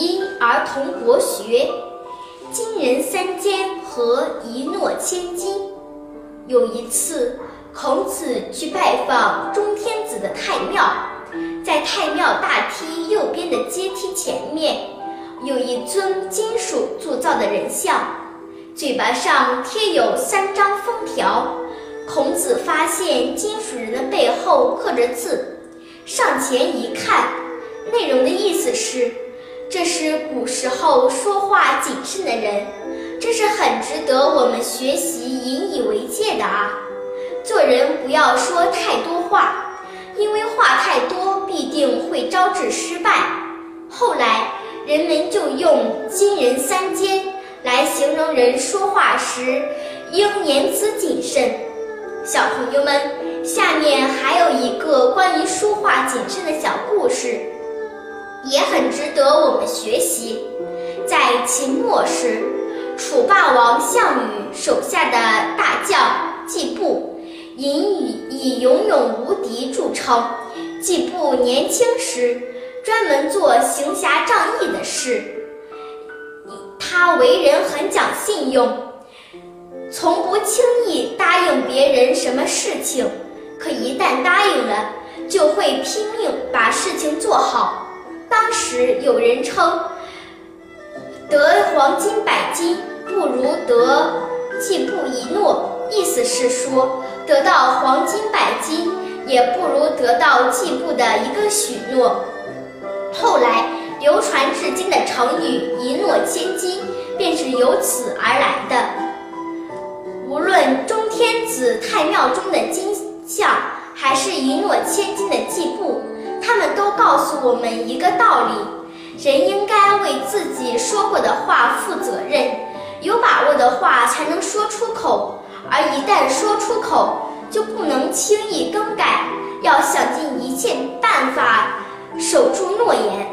因儿童国学，今人三间和一诺千金。有一次，孔子去拜访中天子的太庙，在太庙大梯右边的阶梯前面，有一尊金属铸造的人像，嘴巴上贴有三张封条。孔子发现金属人的背后刻着字，上前一看，内容的意思是：这是古时候说话谨慎的人，这是很值得我们学习、引以为戒的啊！做人不要说太多话，因为话太多必定会招致失败。后来人们就用“金人三尖”来形容人说话时应言辞谨慎。小朋友们，下面还有一很值得我们学习。在秦末时，楚霸王项羽手下的大将季布，以以勇勇无敌著称。季布年轻时专门做行侠仗义的事，他为人很讲信用。从不轻易答应别人什么事情，可一旦答应了，就会拼命把事情做好。当时有人称得黄金百斤不如得季布一诺，意思是说得到黄金百斤也不如得到季布的一个许诺。后来流传至今的成语“一诺千金”便是由此而来的。无论中天子太庙中的金像，还是一诺千金的季布，他们都告诉我们一个道理：人应该为自己说过的话负责任，有把握的话才能说出口，而一旦说出口，就不能轻易更改，要想尽一切办法守住诺言。